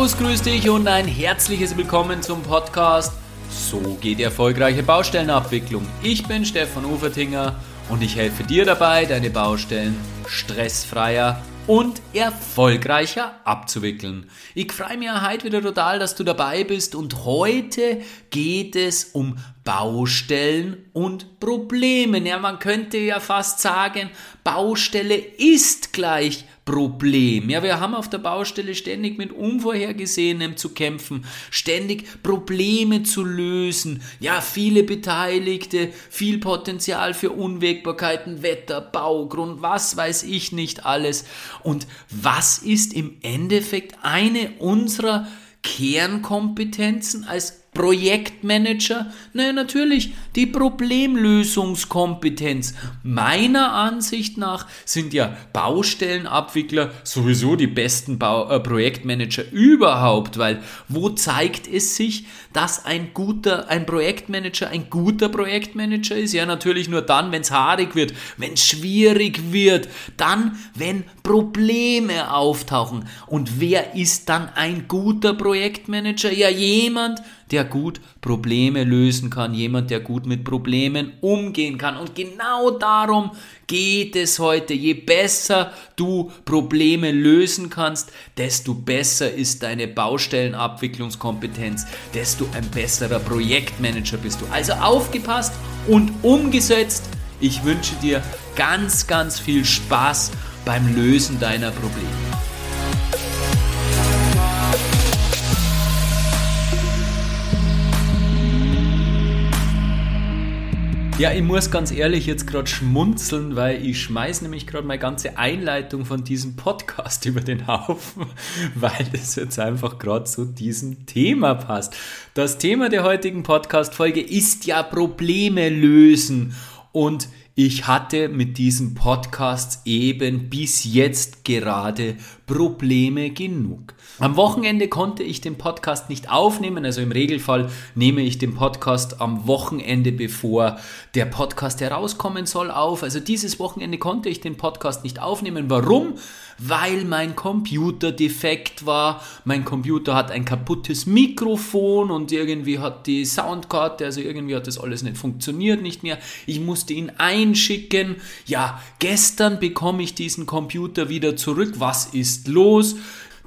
Servus, grüß dich und ein herzliches Willkommen zum Podcast So geht erfolgreiche Baustellenabwicklung. Ich bin Stefan Ufertinger und ich helfe dir dabei, deine Baustellen stressfreier und erfolgreicher abzuwickeln. Ich freue mich heute wieder total, dass du dabei bist und heute geht es um Baustellen und Probleme. Ja, man könnte ja fast sagen, Baustelle ist gleich Problem. Ja, wir haben auf der Baustelle ständig mit Unvorhergesehenem zu kämpfen, ständig Probleme zu lösen. Ja, viele Beteiligte, viel Potenzial für Unwägbarkeiten, Wetter, Baugrund, was weiß ich nicht alles. Und was ist im Endeffekt eine unserer Kernkompetenzen als Projektmanager? Naja, natürlich die Problemlösungskompetenz. Meiner Ansicht nach sind ja Baustellenabwickler sowieso die besten Bau äh, Projektmanager überhaupt, weil wo zeigt es sich, dass ein guter, ein Projektmanager ein guter Projektmanager ist? Ja, natürlich nur dann, wenn es haarig wird, wenn es schwierig wird, dann, wenn Probleme auftauchen. Und wer ist dann ein guter Projektmanager? Ja, jemand, der gut Probleme lösen kann, jemand, der gut mit Problemen umgehen kann. Und genau darum geht es heute. Je besser du Probleme lösen kannst, desto besser ist deine Baustellenabwicklungskompetenz, desto ein besserer Projektmanager bist du. Also aufgepasst und umgesetzt. Ich wünsche dir ganz, ganz viel Spaß beim Lösen deiner Probleme. Ja, ich muss ganz ehrlich jetzt gerade schmunzeln, weil ich schmeiß nämlich gerade meine ganze Einleitung von diesem Podcast über den Haufen, weil das jetzt einfach gerade zu diesem Thema passt. Das Thema der heutigen Podcast-Folge ist ja Probleme lösen und ich hatte mit diesem Podcast eben bis jetzt gerade Probleme genug. Am Wochenende konnte ich den Podcast nicht aufnehmen, also im Regelfall nehme ich den Podcast am Wochenende, bevor der Podcast herauskommen soll, auf. Also dieses Wochenende konnte ich den Podcast nicht aufnehmen. Warum? Weil mein Computer defekt war. Mein Computer hat ein kaputtes Mikrofon und irgendwie hat die Soundkarte, also irgendwie hat das alles nicht funktioniert, nicht mehr. Ich musste ihn einschicken. Ja, gestern bekomme ich diesen Computer wieder zurück. Was ist los?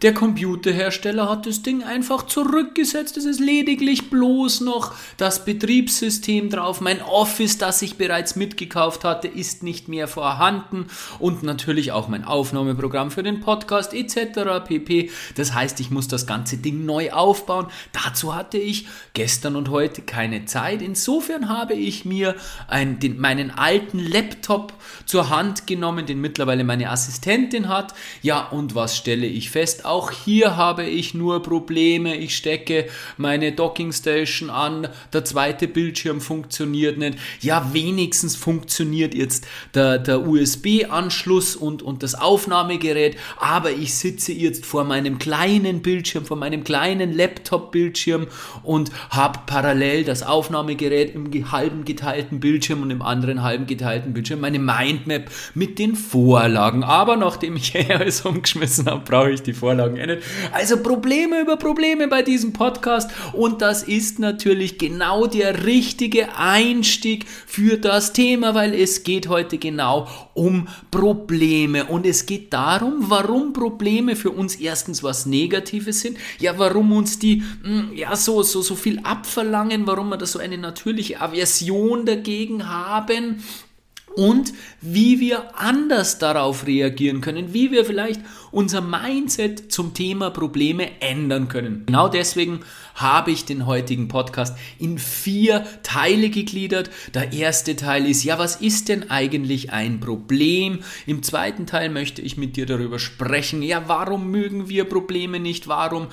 Der Computerhersteller hat das Ding einfach zurückgesetzt. Es ist lediglich bloß noch das Betriebssystem drauf. Mein Office, das ich bereits mitgekauft hatte, ist nicht mehr vorhanden. Und natürlich auch mein Aufnahmeprogramm für den Podcast etc. pp. Das heißt, ich muss das ganze Ding neu aufbauen. Dazu hatte ich gestern und heute keine Zeit. Insofern habe ich mir ein, den, meinen alten Laptop zur Hand genommen, den mittlerweile meine Assistentin hat. Ja, und was stelle ich fest? Auch hier habe ich nur Probleme. Ich stecke meine Dockingstation an, der zweite Bildschirm funktioniert nicht. Ja, wenigstens funktioniert jetzt der, der USB-Anschluss und, und das Aufnahmegerät, aber ich sitze jetzt vor meinem kleinen Bildschirm, vor meinem kleinen Laptop-Bildschirm und habe parallel das Aufnahmegerät im halben geteilten Bildschirm und im anderen halben geteilten Bildschirm meine Mindmap mit den Vorlagen. Aber nachdem ich alles umgeschmissen habe, brauche ich die Vorlagen Vorlagen endet. Also Probleme über Probleme bei diesem Podcast. Und das ist natürlich genau der richtige Einstieg für das Thema, weil es geht heute genau um Probleme. Und es geht darum, warum Probleme für uns erstens was Negatives sind, ja, warum uns die hm, ja so so so viel abverlangen, warum wir da so eine natürliche Aversion dagegen haben und wie wir anders darauf reagieren können, wie wir vielleicht unser Mindset zum Thema Probleme ändern können. Genau deswegen habe ich den heutigen Podcast in vier Teile gegliedert. Der erste Teil ist, ja, was ist denn eigentlich ein Problem? Im zweiten Teil möchte ich mit dir darüber sprechen, ja, warum mögen wir Probleme nicht? Warum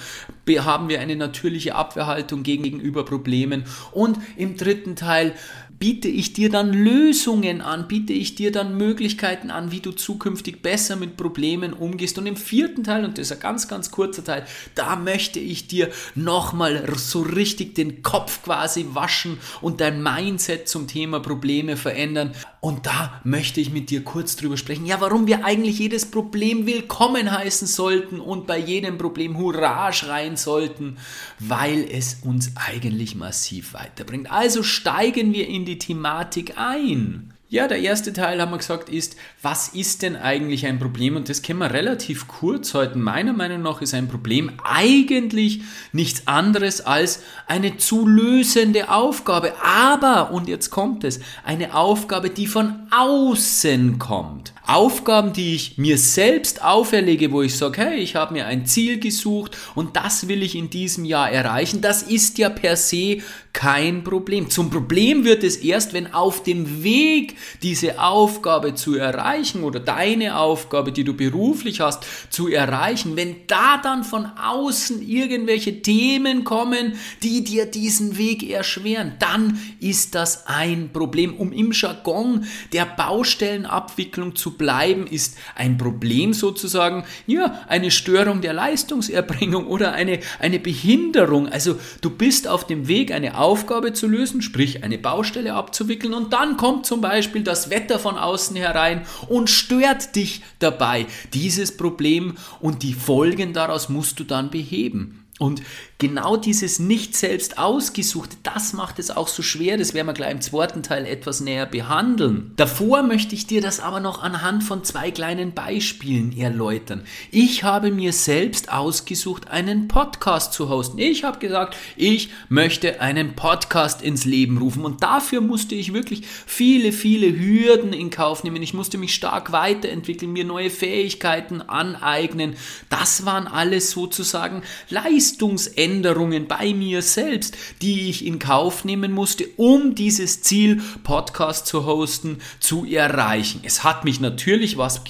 haben wir eine natürliche Abwehrhaltung gegenüber Problemen? Und im dritten Teil biete ich dir dann Lösungen an, biete ich dir dann Möglichkeiten an, wie du zukünftig besser mit Problemen umgehst. Und im vierten Teil, und das ist ein ganz, ganz kurzer Teil, da möchte ich dir nochmal so richtig den Kopf quasi waschen und dein Mindset zum Thema Probleme verändern. Und da möchte ich mit dir kurz drüber sprechen, ja, warum wir eigentlich jedes Problem willkommen heißen sollten und bei jedem Problem Hurra schreien sollten, weil es uns eigentlich massiv weiterbringt. Also steigen wir in die Thematik ein. Ja, der erste Teil haben wir gesagt ist, was ist denn eigentlich ein Problem? Und das können wir relativ kurz halten. Meiner Meinung nach ist ein Problem eigentlich nichts anderes als eine zu lösende Aufgabe. Aber, und jetzt kommt es, eine Aufgabe, die von außen kommt. Aufgaben, die ich mir selbst auferlege, wo ich sage, hey, ich habe mir ein Ziel gesucht und das will ich in diesem Jahr erreichen, das ist ja per se kein Problem. Zum Problem wird es erst, wenn auf dem Weg, diese Aufgabe zu erreichen oder deine Aufgabe, die du beruflich hast, zu erreichen, wenn da dann von außen irgendwelche Themen kommen, die dir diesen Weg erschweren, dann ist das ein Problem. Um im Jargon der Baustellenabwicklung zu bleiben, ist ein Problem sozusagen, ja, eine Störung der Leistungserbringung oder eine, eine Behinderung. Also du bist auf dem Weg, eine Aufgabe zu lösen, sprich eine Baustelle abzuwickeln und dann kommt zum Beispiel das Wetter von außen herein und stört dich dabei. Dieses Problem und die Folgen daraus musst du dann beheben. Und genau dieses nicht selbst ausgesuchte, das macht es auch so schwer. Das werden wir gleich im zweiten Teil etwas näher behandeln. Davor möchte ich dir das aber noch anhand von zwei kleinen Beispielen erläutern. Ich habe mir selbst ausgesucht, einen Podcast zu hosten. Ich habe gesagt, ich möchte einen Podcast ins Leben rufen. Und dafür musste ich wirklich viele, viele Hürden in Kauf nehmen. Ich musste mich stark weiterentwickeln, mir neue Fähigkeiten aneignen. Das waren alles sozusagen Leistungen Leistungsänderungen bei mir selbst, die ich in Kauf nehmen musste, um dieses Ziel, Podcast zu hosten, zu erreichen. Es hat mich natürlich was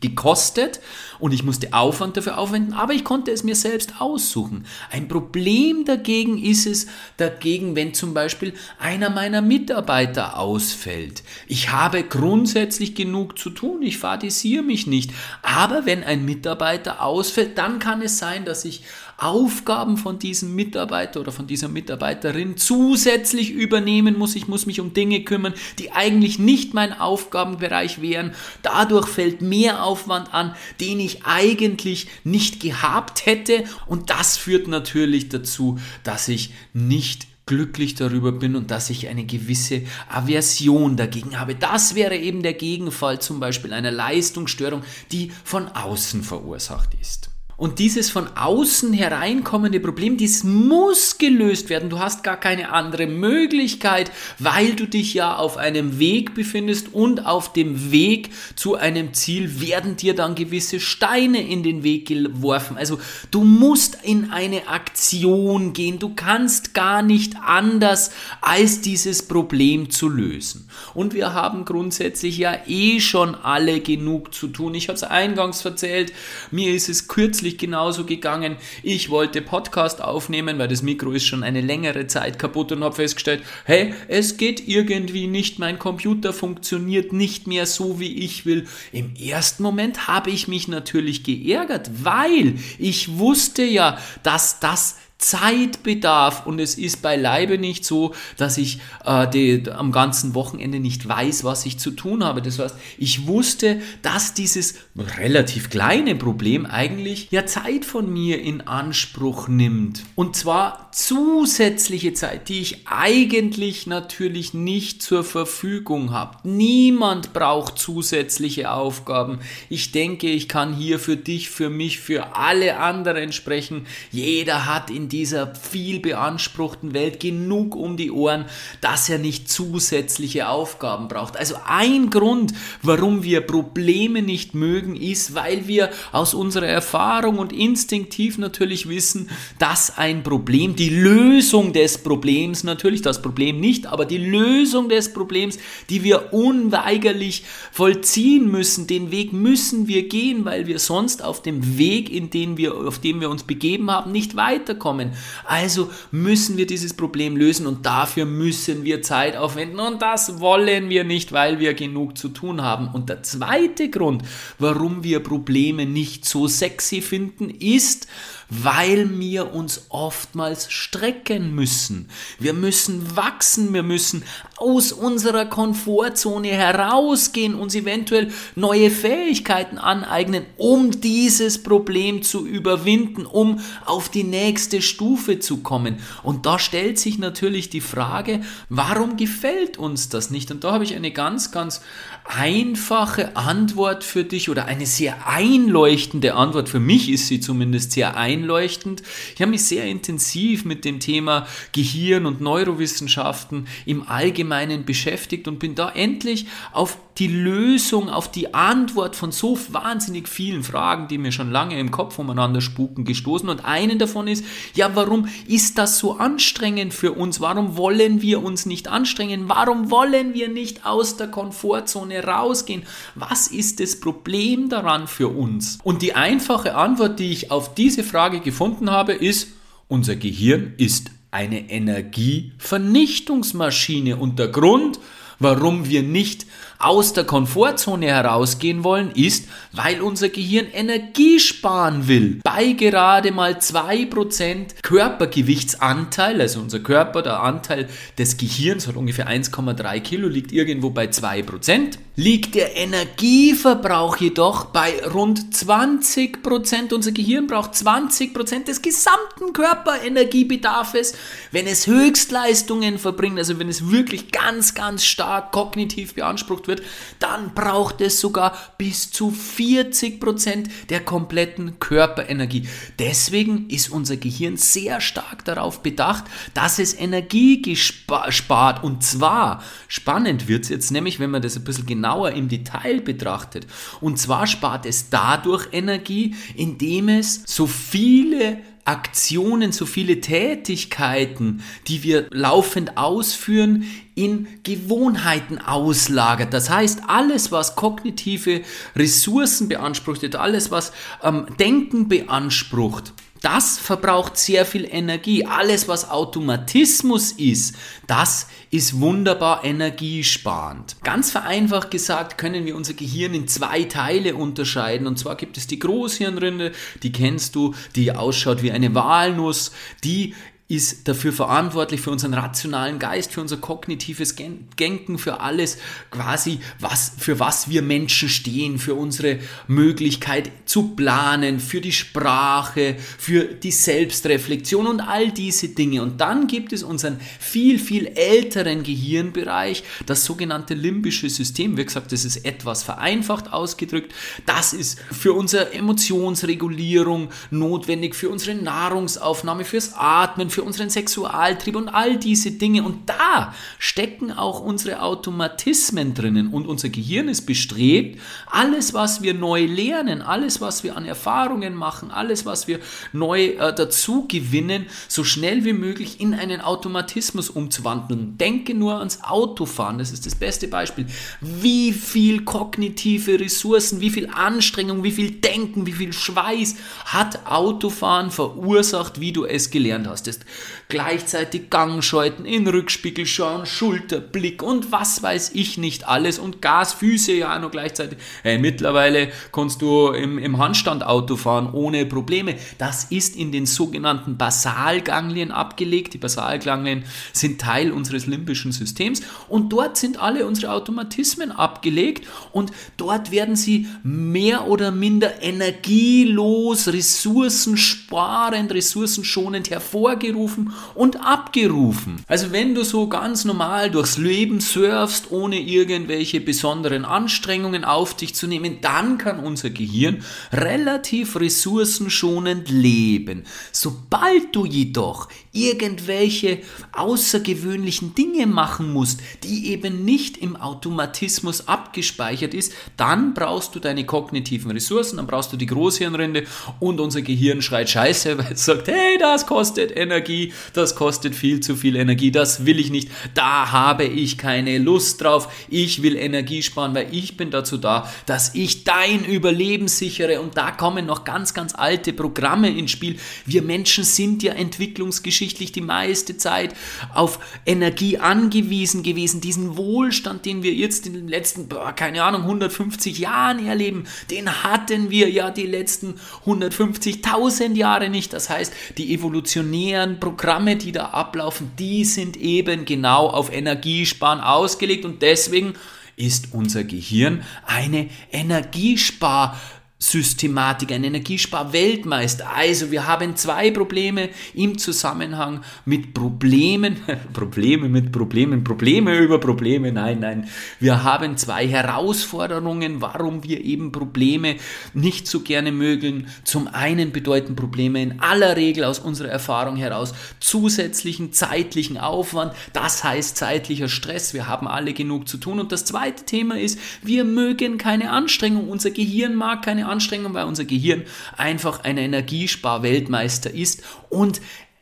gekostet und ich musste Aufwand dafür aufwenden, aber ich konnte es mir selbst aussuchen. Ein Problem dagegen ist es, dagegen, wenn zum Beispiel einer meiner Mitarbeiter ausfällt. Ich habe grundsätzlich genug zu tun, ich fadisiere mich nicht, aber wenn ein Mitarbeiter ausfällt, dann kann es sein, dass ich Aufgaben von diesem Mitarbeiter oder von dieser Mitarbeiterin zusätzlich übernehmen muss. Ich muss mich um Dinge kümmern, die eigentlich nicht mein Aufgabenbereich wären. Dadurch fällt mehr Aufwand an, den ich eigentlich nicht gehabt hätte. Und das führt natürlich dazu, dass ich nicht glücklich darüber bin und dass ich eine gewisse Aversion dagegen habe. Das wäre eben der Gegenfall zum Beispiel einer Leistungsstörung, die von außen verursacht ist. Und dieses von außen hereinkommende Problem, dies muss gelöst werden. Du hast gar keine andere Möglichkeit, weil du dich ja auf einem Weg befindest und auf dem Weg zu einem Ziel werden dir dann gewisse Steine in den Weg geworfen. Also du musst in eine Aktion gehen. Du kannst gar nicht anders, als dieses Problem zu lösen. Und wir haben grundsätzlich ja eh schon alle genug zu tun. Ich habe es eingangs erzählt, mir ist es kürzlich kürzlich genauso gegangen. Ich wollte Podcast aufnehmen, weil das Mikro ist schon eine längere Zeit kaputt und habe festgestellt, hey, es geht irgendwie nicht, mein Computer funktioniert nicht mehr so, wie ich will. Im ersten Moment habe ich mich natürlich geärgert, weil ich wusste ja, dass das Zeitbedarf und es ist beileibe nicht so, dass ich äh, die, am ganzen Wochenende nicht weiß, was ich zu tun habe. Das heißt, ich wusste, dass dieses relativ kleine Problem eigentlich ja Zeit von mir in Anspruch nimmt. Und zwar zusätzliche Zeit, die ich eigentlich natürlich nicht zur Verfügung habe. Niemand braucht zusätzliche Aufgaben. Ich denke, ich kann hier für dich, für mich, für alle anderen sprechen. Jeder hat in dieser viel beanspruchten Welt genug um die Ohren, dass er nicht zusätzliche Aufgaben braucht. Also ein Grund, warum wir Probleme nicht mögen, ist, weil wir aus unserer Erfahrung und instinktiv natürlich wissen, dass ein Problem, die Lösung des Problems, natürlich das Problem nicht, aber die Lösung des Problems, die wir unweigerlich vollziehen müssen, den Weg müssen wir gehen, weil wir sonst auf dem Weg, in den wir, auf dem wir uns begeben haben, nicht weiterkommen kommen. Also müssen wir dieses Problem lösen und dafür müssen wir Zeit aufwenden und das wollen wir nicht, weil wir genug zu tun haben. Und der zweite Grund, warum wir Probleme nicht so sexy finden, ist, weil wir uns oftmals strecken müssen. Wir müssen wachsen, wir müssen aus unserer Komfortzone herausgehen, uns eventuell neue Fähigkeiten aneignen, um dieses Problem zu überwinden, um auf die nächste Stufe zu kommen. Und da stellt sich natürlich die Frage, warum gefällt uns das nicht? Und da habe ich eine ganz, ganz einfache Antwort für dich oder eine sehr einleuchtende Antwort. Für mich ist sie zumindest sehr einleuchtend. Ich habe mich sehr intensiv mit dem Thema Gehirn und Neurowissenschaften im Allgemeinen beschäftigt und bin da endlich auf die Lösung, auf die Antwort von so wahnsinnig vielen Fragen, die mir schon lange im Kopf umeinander spuken, gestoßen. Und einen davon ist, ja, warum ist das so anstrengend für uns? Warum wollen wir uns nicht anstrengen? Warum wollen wir nicht aus der Komfortzone rausgehen? Was ist das Problem daran für uns? Und die einfache Antwort, die ich auf diese Frage gefunden habe, ist, unser Gehirn ist eine Energievernichtungsmaschine und der Grund, warum wir nicht aus der Komfortzone herausgehen wollen, ist, weil unser Gehirn Energie sparen will. Bei gerade mal 2% Körpergewichtsanteil, also unser Körper, der Anteil des Gehirns hat ungefähr 1,3 Kilo, liegt irgendwo bei 2%, liegt der Energieverbrauch jedoch bei rund 20%. Unser Gehirn braucht 20% des gesamten Körperenergiebedarfes, wenn es Höchstleistungen verbringt, also wenn es wirklich ganz, ganz stark kognitiv beansprucht wird, dann braucht es sogar bis zu 40% der kompletten Körperenergie. Deswegen ist unser Gehirn sehr stark darauf bedacht, dass es Energie spart. Und zwar, spannend wird es jetzt nämlich, wenn man das ein bisschen genauer im Detail betrachtet. Und zwar spart es dadurch Energie, indem es so viele Aktionen, so viele Tätigkeiten, die wir laufend ausführen, in Gewohnheiten auslagert. Das heißt, alles, was kognitive Ressourcen beansprucht, alles, was ähm, Denken beansprucht, das verbraucht sehr viel Energie. Alles, was Automatismus ist, das ist wunderbar energiesparend. Ganz vereinfacht gesagt können wir unser Gehirn in zwei Teile unterscheiden. Und zwar gibt es die Großhirnrinde, die kennst du, die ausschaut wie eine Walnuss. Die ist dafür verantwortlich, für unseren rationalen Geist, für unser kognitives Denken, für alles quasi, was, für was wir Menschen stehen, für unsere Möglichkeit zu planen, für die Sprache, für die Selbstreflexion und all diese Dinge. Und dann gibt es unseren viel, viel älteren Gehirnbereich, das sogenannte limbische System. Wie gesagt, das ist etwas vereinfacht ausgedrückt. Das ist für unsere Emotionsregulierung notwendig, für unsere Nahrungsaufnahme, fürs Atmen, für unseren Sexualtrieb und all diese Dinge. Und da stecken auch unsere Automatismen drinnen. Und unser Gehirn ist bestrebt, alles, was wir neu lernen, alles, was wir an Erfahrungen machen, alles, was wir neu äh, dazu gewinnen, so schnell wie möglich in einen Automatismus umzuwandeln. Denke nur ans Autofahren, das ist das beste Beispiel. Wie viel kognitive Ressourcen, wie viel Anstrengung, wie viel Denken, wie viel Schweiß hat Autofahren verursacht, wie du es gelernt hast. Das gleichzeitig Gangscheuten, in Rückspiegel schauen, Schulterblick und was weiß ich nicht alles und Gasfüße ja auch noch gleichzeitig. Hey, mittlerweile kannst du im, im Handstand Auto fahren ohne Probleme. Das ist in den sogenannten Basalganglien abgelegt. Die Basalganglien sind Teil unseres limbischen Systems und dort sind alle unsere Automatismen abgelegt und dort werden sie mehr oder minder energielos, ressourcensparend, ressourcenschonend hervorgerufen aufgerufen und abgerufen. Also wenn du so ganz normal durchs Leben surfst, ohne irgendwelche besonderen Anstrengungen auf dich zu nehmen, dann kann unser Gehirn relativ ressourcenschonend leben. Sobald du jedoch irgendwelche außergewöhnlichen Dinge machen musst, die eben nicht im Automatismus abgespeichert ist, dann brauchst du deine kognitiven Ressourcen, dann brauchst du die Großhirnrinde und unser Gehirn schreit Scheiße, weil es sagt, hey, das kostet Energie Energie, das kostet viel zu viel Energie, das will ich nicht, da habe ich keine Lust drauf, ich will Energie sparen, weil ich bin dazu da, dass ich dein Überleben sichere und da kommen noch ganz, ganz alte Programme ins Spiel. Wir Menschen sind ja entwicklungsgeschichtlich die meiste Zeit auf Energie angewiesen gewesen, diesen Wohlstand, den wir jetzt in den letzten, keine Ahnung, 150 Jahren erleben, den hatten wir ja die letzten 150.000 Jahre nicht. Das heißt, die evolutionären Programme, die da ablaufen, die sind eben genau auf Energiesparen ausgelegt und deswegen ist unser Gehirn eine Energiespar- Systematik, ein Energiespar-Weltmeister. Also wir haben zwei Probleme im Zusammenhang mit Problemen, Probleme mit Problemen, Probleme über Probleme, nein, nein. Wir haben zwei Herausforderungen, warum wir eben Probleme nicht so gerne mögen. Zum einen bedeuten Probleme in aller Regel aus unserer Erfahrung heraus zusätzlichen zeitlichen Aufwand, das heißt zeitlicher Stress, wir haben alle genug zu tun. Und das zweite Thema ist, wir mögen keine Anstrengung, unser Gehirn mag keine Anstrengung, weil unser Gehirn einfach ein Energiespar-Weltmeister ist. Und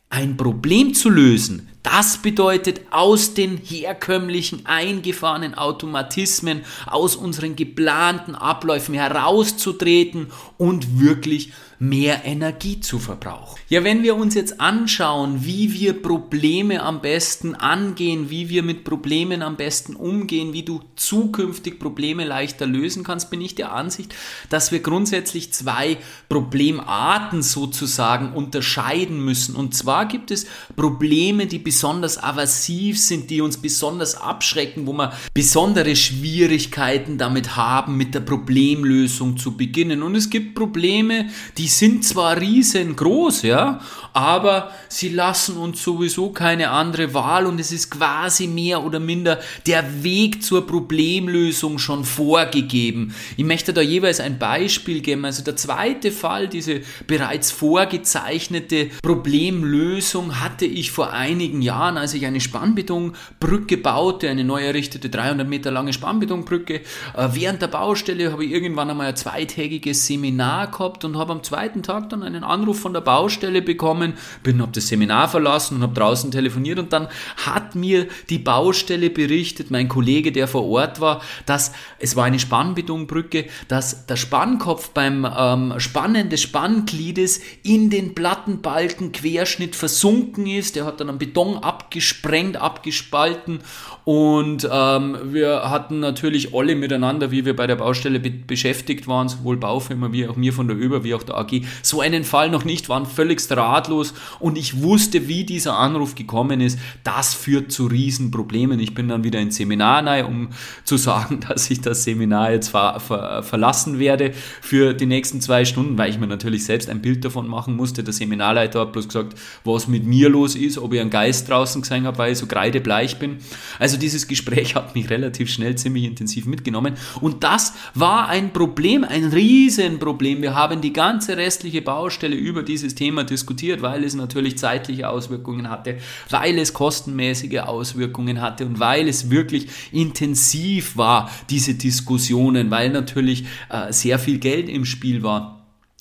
ein Problem zu lösen, das bedeutet, aus den herkömmlichen eingefahrenen Automatismen, aus unseren geplanten Abläufen herauszutreten und wirklich mehr Energie zu verbrauchen. Ja, wenn wir uns jetzt anschauen, wie wir Probleme am besten angehen, wie wir mit Problemen am besten umgehen, wie du zukünftig Probleme leichter lösen kannst, bin ich der Ansicht, dass wir grundsätzlich zwei Problemarten sozusagen unterscheiden müssen. Und zwar gibt es Probleme, die besonders aversiv sind, die uns besonders abschrecken, wo wir besondere Schwierigkeiten damit haben, mit der Problemlösung zu beginnen. Und es gibt Probleme, die sind zwar riesengroß, ja, aber sie lassen uns sowieso keine andere Wahl und es ist quasi mehr oder minder der Weg zur Problemlösung schon vorgegeben. Ich möchte da jeweils ein Beispiel geben. Also der zweite Fall, diese bereits vorgezeichnete Problemlösung hatte ich vor einigen Jahren, als ich eine Spannbetonbrücke baute, eine neu errichtete 300 Meter lange Spannbetonbrücke. Äh, während der Baustelle habe ich irgendwann einmal ein zweitägiges Seminar gehabt und habe am zweiten Tag dann einen Anruf von der Baustelle bekommen, bin, habe das Seminar verlassen und habe draußen telefoniert und dann hat mir die Baustelle berichtet, mein Kollege, der vor Ort war, dass es war eine Spannbetonbrücke, dass der Spannkopf beim ähm, Spannen des Spanngliedes in den Plattenbalkenquerschnitt versunken ist. Der hat dann am Beton abgesprengt, abgespalten und ähm, wir hatten natürlich alle miteinander, wie wir bei der Baustelle be beschäftigt waren, sowohl Baufirma wie auch mir von der ÖBER wie auch der AG, so einen Fall noch nicht, waren völlig ratlos und ich wusste, wie dieser Anruf gekommen ist. Das führt zu Riesenproblemen. Ich bin dann wieder ins Seminar rein, um zu sagen, dass ich das Seminar jetzt ver ver verlassen werde für die nächsten zwei Stunden, weil ich mir natürlich selbst ein Bild davon machen musste. Der Seminarleiter hat bloß gesagt, was mit mir los ist, ob ich einen Geist draußen gesehen habe, weil ich so kreidebleich bin. Also dieses Gespräch hat mich relativ schnell ziemlich intensiv mitgenommen und das war ein Problem, ein Riesenproblem. Wir haben die ganze restliche Baustelle über dieses Thema diskutiert, weil es natürlich zeitliche Auswirkungen hatte, weil es kostenmäßige Auswirkungen hatte und weil es wirklich intensiv war, diese Diskussionen, weil natürlich äh, sehr viel Geld im Spiel war.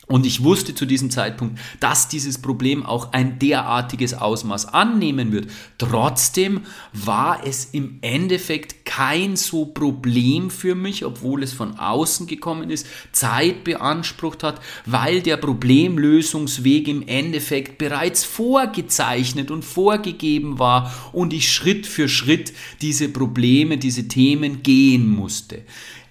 Und ich wusste zu diesem Zeitpunkt, dass dieses Problem auch ein derartiges Ausmaß annehmen wird. Trotzdem war es im Endeffekt kein so Problem für mich, obwohl es von außen gekommen ist, Zeit beansprucht hat, weil der Problemlösungsweg im Endeffekt bereits vorgezeichnet und vorgegeben war und ich Schritt für Schritt diese Probleme, diese Themen gehen musste.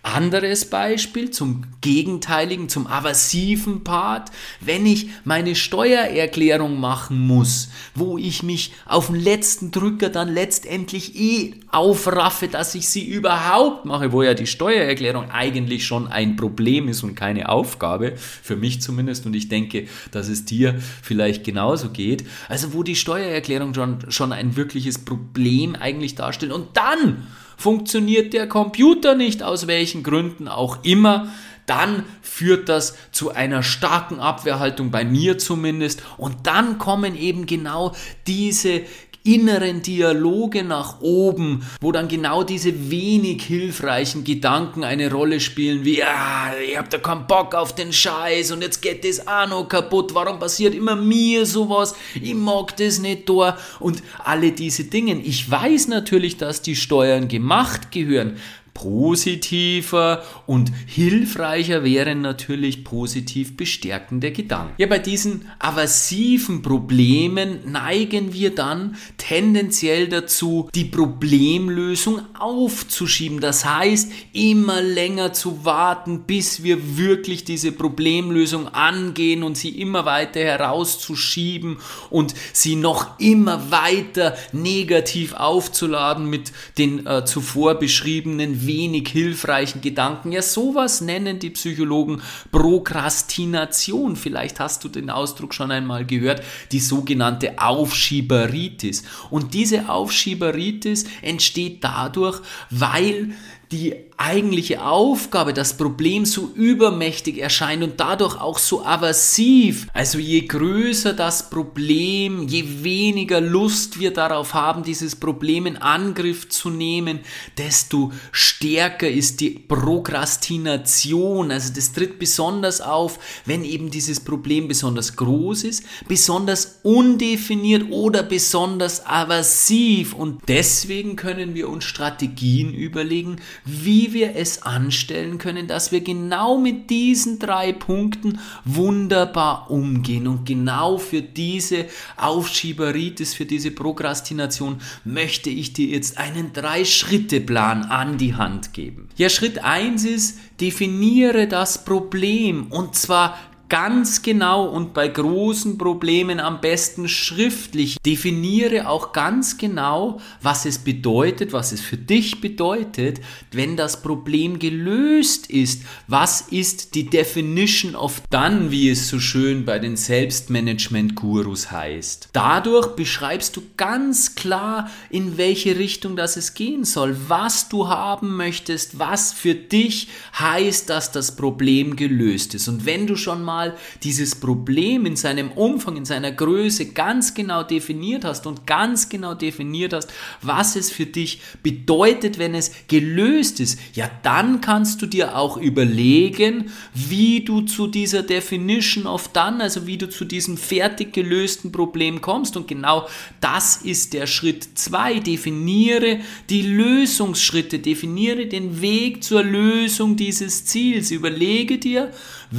Anderes Beispiel zum gegenteiligen, zum aversiven Part, wenn ich meine Steuererklärung machen muss, wo ich mich auf den letzten Drücker dann letztendlich eh aufraffe, dass ich sie überhaupt mache, wo ja die Steuererklärung eigentlich schon ein Problem ist und keine Aufgabe, für mich zumindest, und ich denke, dass es dir vielleicht genauso geht. Also wo die Steuererklärung schon, schon ein wirkliches Problem eigentlich darstellt und dann funktioniert der Computer nicht, aus welchen Gründen auch immer, dann führt das zu einer starken Abwehrhaltung bei mir zumindest. Und dann kommen eben genau diese inneren Dialoge nach oben, wo dann genau diese wenig hilfreichen Gedanken eine Rolle spielen, wie, ja, ich hab da keinen Bock auf den Scheiß und jetzt geht das auch noch kaputt, warum passiert immer mir sowas, ich mag das nicht da. Und alle diese Dinge. Ich weiß natürlich, dass die Steuern gemacht gehören, positiver und hilfreicher wären natürlich positiv bestärkende Gedanken. Ja, bei diesen aversiven Problemen neigen wir dann tendenziell dazu, die Problemlösung aufzuschieben. Das heißt, immer länger zu warten, bis wir wirklich diese Problemlösung angehen und sie immer weiter herauszuschieben und sie noch immer weiter negativ aufzuladen mit den äh, zuvor beschriebenen wenig hilfreichen Gedanken. Ja, sowas nennen die Psychologen Prokrastination. Vielleicht hast du den Ausdruck schon einmal gehört, die sogenannte Aufschieberitis. Und diese Aufschieberitis entsteht dadurch, weil die eigentliche Aufgabe, das Problem so übermächtig erscheint und dadurch auch so aversiv. Also je größer das Problem, je weniger Lust wir darauf haben, dieses Problem in Angriff zu nehmen, desto stärker ist die Prokrastination. Also das tritt besonders auf, wenn eben dieses Problem besonders groß ist, besonders undefiniert oder besonders aversiv. Und deswegen können wir uns Strategien überlegen, wie wir es anstellen können, dass wir genau mit diesen drei Punkten wunderbar umgehen. Und genau für diese Aufschieberitis, für diese Prokrastination möchte ich dir jetzt einen Drei-Schritte-Plan an die Hand geben. Ja, Schritt eins ist, definiere das Problem und zwar ganz genau und bei großen Problemen am besten schriftlich. Definiere auch ganz genau, was es bedeutet, was es für dich bedeutet, wenn das Problem gelöst ist. Was ist die Definition of done, wie es so schön bei den Selbstmanagement-Gurus heißt. Dadurch beschreibst du ganz klar, in welche Richtung das es gehen soll, was du haben möchtest, was für dich heißt, dass das Problem gelöst ist. Und wenn du schon mal mal dieses Problem in seinem Umfang, in seiner Größe ganz genau definiert hast und ganz genau definiert hast, was es für dich bedeutet, wenn es gelöst ist, ja, dann kannst du dir auch überlegen, wie du zu dieser Definition of Done, also wie du zu diesem fertig gelösten Problem kommst. Und genau das ist der Schritt 2. Definiere die Lösungsschritte, definiere den Weg zur Lösung dieses Ziels. Überlege dir,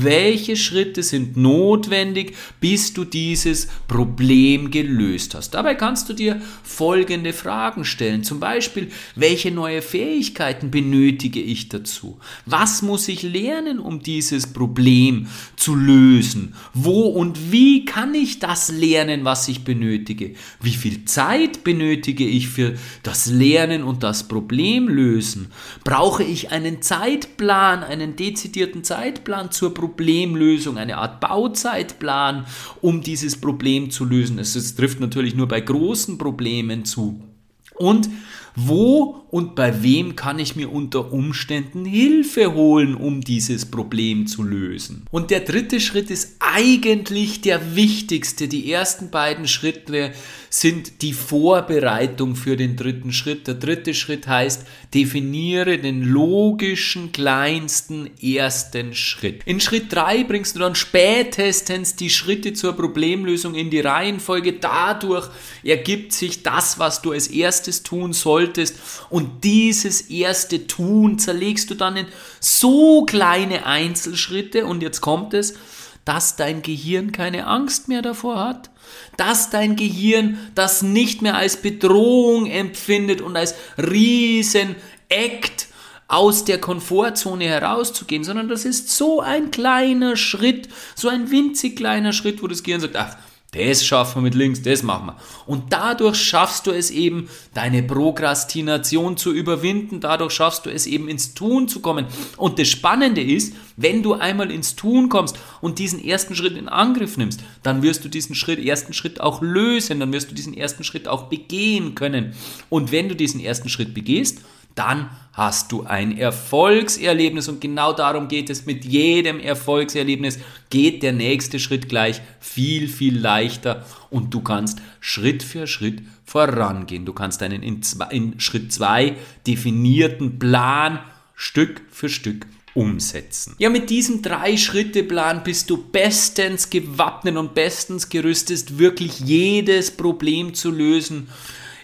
welche Schritte sind notwendig, bis du dieses Problem gelöst hast? Dabei kannst du dir folgende Fragen stellen. Zum Beispiel, welche neue Fähigkeiten benötige ich dazu? Was muss ich lernen, um dieses Problem zu lösen? Wo und wie kann ich das lernen, was ich benötige? Wie viel Zeit benötige ich für das Lernen und das Problem lösen? Brauche ich einen Zeitplan, einen dezidierten Zeitplan zur Problemlösung, eine Art Bauzeitplan, um dieses Problem zu lösen. Es, trifft natürlich nur bei großen Problemen zu. Und wo und bei wem kann ich mir unter Umständen Hilfe holen, um dieses Problem zu lösen? Und der dritte Schritt ist eigentlich der wichtigste. Die ersten beiden Schritte sind die Vorbereitung für den dritten Schritt. Der dritte Schritt heißt, definiere den logischen kleinsten ersten Schritt. In Schritt drei bringst du dann spätestens die Schritte zur Problemlösung in die Reihenfolge. Dadurch ergibt sich das, was du als erstes tun solltest. Und dieses erste Tun zerlegst du dann in so kleine Einzelschritte. Und jetzt kommt es, dass dein Gehirn keine Angst mehr davor hat dass dein Gehirn das nicht mehr als Bedrohung empfindet und als riesen Act aus der Komfortzone herauszugehen, sondern das ist so ein kleiner Schritt, so ein winzig kleiner Schritt, wo das Gehirn sagt, ach, das schaffen wir mit links, das machen wir. Und dadurch schaffst du es eben, deine Prokrastination zu überwinden, dadurch schaffst du es eben ins Tun zu kommen. Und das Spannende ist, wenn du einmal ins Tun kommst und diesen ersten Schritt in Angriff nimmst, dann wirst du diesen Schritt, ersten Schritt auch lösen, dann wirst du diesen ersten Schritt auch begehen können. Und wenn du diesen ersten Schritt begehst, dann hast du ein Erfolgserlebnis und genau darum geht es. Mit jedem Erfolgserlebnis geht der nächste Schritt gleich viel, viel leichter und du kannst Schritt für Schritt vorangehen. Du kannst einen in, zwei, in Schritt 2 definierten Plan Stück für Stück umsetzen. Ja, mit diesem Drei-Schritte-Plan bist du bestens gewappnet und bestens gerüstet, wirklich jedes Problem zu lösen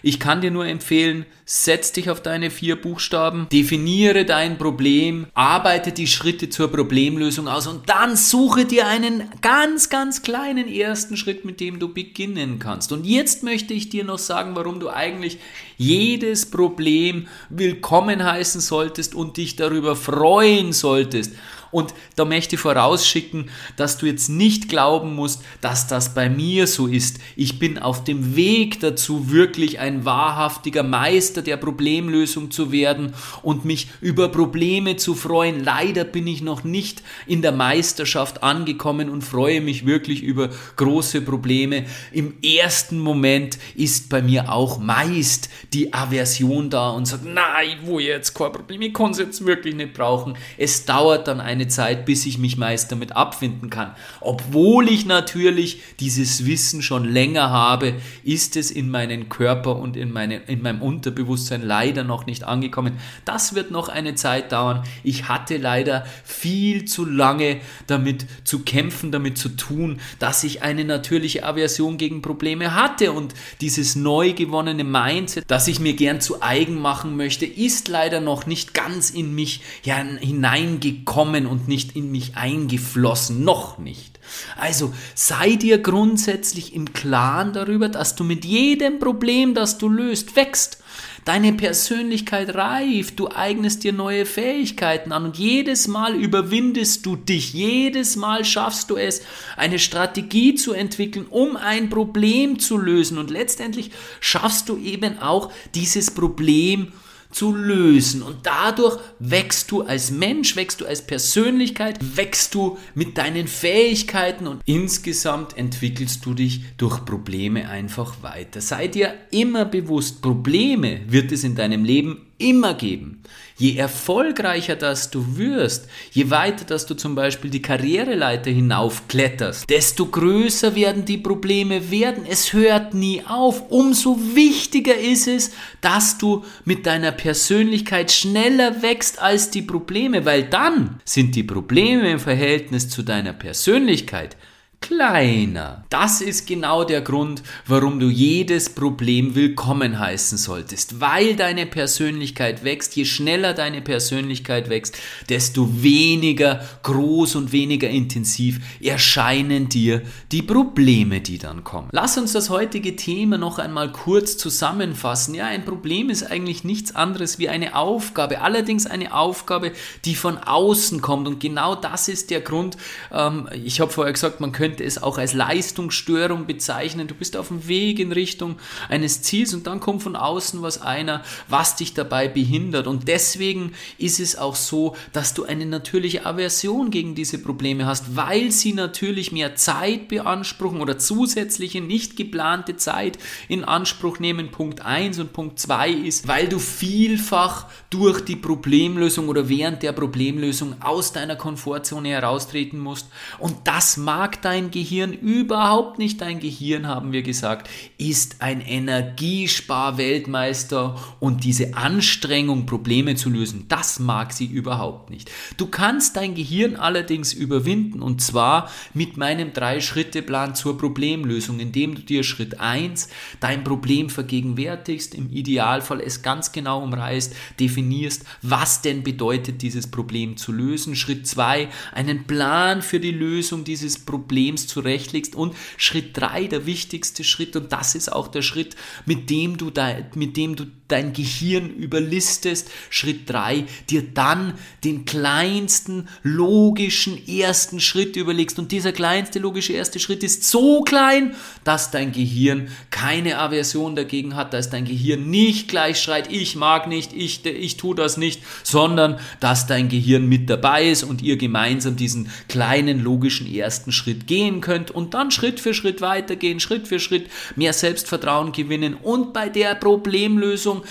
ich kann dir nur empfehlen, setz dich auf deine vier Buchstaben, definiere dein Problem, arbeite die Schritte zur Problemlösung aus und dann suche dir einen ganz, ganz kleinen ersten Schritt, mit dem du beginnen kannst. Und jetzt möchte ich dir noch sagen, warum du eigentlich jedes Problem willkommen heißen solltest und dich darüber freuen solltest. Und da möchte ich vorausschicken, dass du jetzt nicht glauben musst, dass das bei mir so ist. Ich bin auf dem Weg dazu, wirklich ein wahrhaftiger Meister der Problemlösung zu werden und mich über Probleme zu freuen. Leider bin ich noch nicht in der Meisterschaft angekommen und freue mich wirklich über große Probleme. Im ersten Moment ist bei mir auch meist die Aversion da und sagt, nein, wo jetzt kein Problem, ich kann es jetzt wirklich nicht brauchen. Es dauert dann eine eine Zeit, bis ich mich meist damit abfinden kann. Obwohl ich natürlich dieses Wissen schon länger habe, ist es in meinen Körper und in, meine, in meinem Unterbewusstsein leider noch nicht angekommen. Das wird noch eine Zeit dauern. Ich hatte leider viel zu lange damit zu kämpfen, damit zu tun, dass ich eine natürliche Aversion gegen Probleme hatte und dieses neu gewonnene Mindset, das ich mir gern zu eigen machen möchte, ist leider noch nicht ganz in mich hineingekommen und nicht in mich eingeflossen, noch nicht. Also sei dir grundsätzlich im Klaren darüber, dass du mit jedem Problem, das du löst, wächst. Deine Persönlichkeit reift, du eignest dir neue Fähigkeiten an und jedes Mal überwindest du dich, jedes Mal schaffst du es, eine Strategie zu entwickeln, um ein Problem zu lösen und letztendlich schaffst du eben auch dieses Problem zu lösen. Und dadurch wächst du als Mensch, wächst du als Persönlichkeit, wächst du mit deinen Fähigkeiten und insgesamt entwickelst du dich durch Probleme einfach weiter. Sei dir immer bewusst, Probleme wird es in deinem Leben immer geben. Je erfolgreicher das du wirst, je weiter dass du zum Beispiel die Karriereleiter hinaufkletterst, desto größer werden die Probleme werden. Es hört nie auf. Umso wichtiger ist es, dass du mit deiner Persönlichkeit schneller wächst als die Probleme, weil dann sind die Probleme im Verhältnis zu deiner Persönlichkeit kleiner. Das ist genau der Grund, warum du jedes Problem willkommen heißen solltest, weil deine Persönlichkeit wächst. Je schneller deine Persönlichkeit wächst, desto weniger groß und weniger intensiv erscheinen dir die Probleme, die dann kommen. Lass uns das heutige Thema noch einmal kurz zusammenfassen. Ja, ein Problem ist eigentlich nichts anderes wie eine Aufgabe, allerdings eine Aufgabe, die von außen kommt und genau das ist der Grund. Ähm, ich habe vorher gesagt, man könnte könnte es auch als Leistungsstörung bezeichnen. Du bist auf dem Weg in Richtung eines Ziels und dann kommt von außen was einer, was dich dabei behindert. Und deswegen ist es auch so, dass du eine natürliche Aversion gegen diese Probleme hast, weil sie natürlich mehr Zeit beanspruchen oder zusätzliche nicht geplante Zeit in Anspruch nehmen. Punkt 1 und Punkt 2 ist, weil du vielfach durch die Problemlösung oder während der Problemlösung aus deiner Komfortzone heraustreten musst. Und das mag dein dein Gehirn überhaupt nicht. Dein Gehirn, haben wir gesagt, ist ein Energiespar-Weltmeister und diese Anstrengung, Probleme zu lösen, das mag sie überhaupt nicht. Du kannst dein Gehirn allerdings überwinden und zwar mit meinem Drei-Schritte-Plan zur Problemlösung, indem du dir Schritt 1 dein Problem vergegenwärtigst, im Idealfall es ganz genau umreißt, definierst, was denn bedeutet dieses Problem zu lösen. Schritt 2 einen Plan für die Lösung dieses Problems Problems zurechtlegst. Und Schritt 3, der wichtigste Schritt, und das ist auch der Schritt, mit dem du, da, mit dem du dein Gehirn überlistest. Schritt 3, dir dann den kleinsten logischen ersten Schritt überlegst. Und dieser kleinste logische erste Schritt ist so klein, dass dein Gehirn keine Aversion dagegen hat, dass dein Gehirn nicht gleich schreit, ich mag nicht, ich, ich tue das nicht, sondern dass dein Gehirn mit dabei ist und ihr gemeinsam diesen kleinen logischen ersten Schritt geht gehen könnt und dann Schritt für Schritt weitergehen, Schritt für Schritt mehr Selbstvertrauen gewinnen und bei der Problemlösung,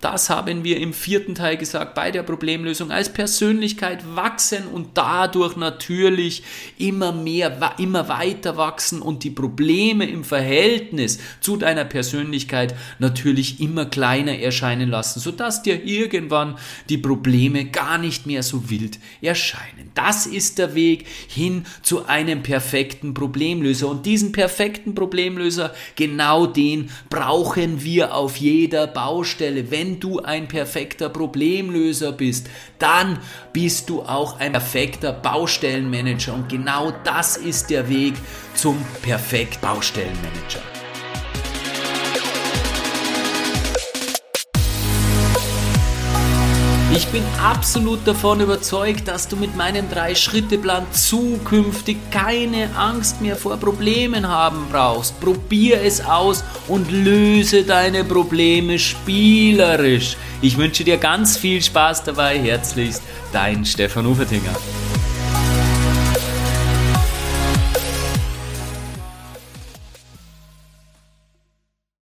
das haben wir im vierten Teil gesagt, bei der Problemlösung als Persönlichkeit wachsen und dadurch natürlich immer mehr, immer weiter wachsen und die Probleme im Verhältnis zu deiner Persönlichkeit natürlich immer kleiner erscheinen lassen, sodass dir irgendwann die Probleme gar nicht mehr so wild erscheinen. Das ist der Weg hin zu einem perfekten Problemlöser. Und diesen perfekten Problemlöser, genau den brauchen wir auf jeder Baustelle. Wenn du ein perfekter Problemlöser bist, dann bist du auch ein perfekter Baustellenmanager. Und genau das ist der Weg zum perfekt Baustellenmanager. Ich bin absolut davon überzeugt, dass du mit meinem Drei-Schritte-Plan zukünftig keine Angst mehr vor Problemen haben brauchst. Probier es aus und löse deine Probleme spielerisch. Ich wünsche dir ganz viel Spaß dabei. Herzlichst, dein Stefan Ufertinger.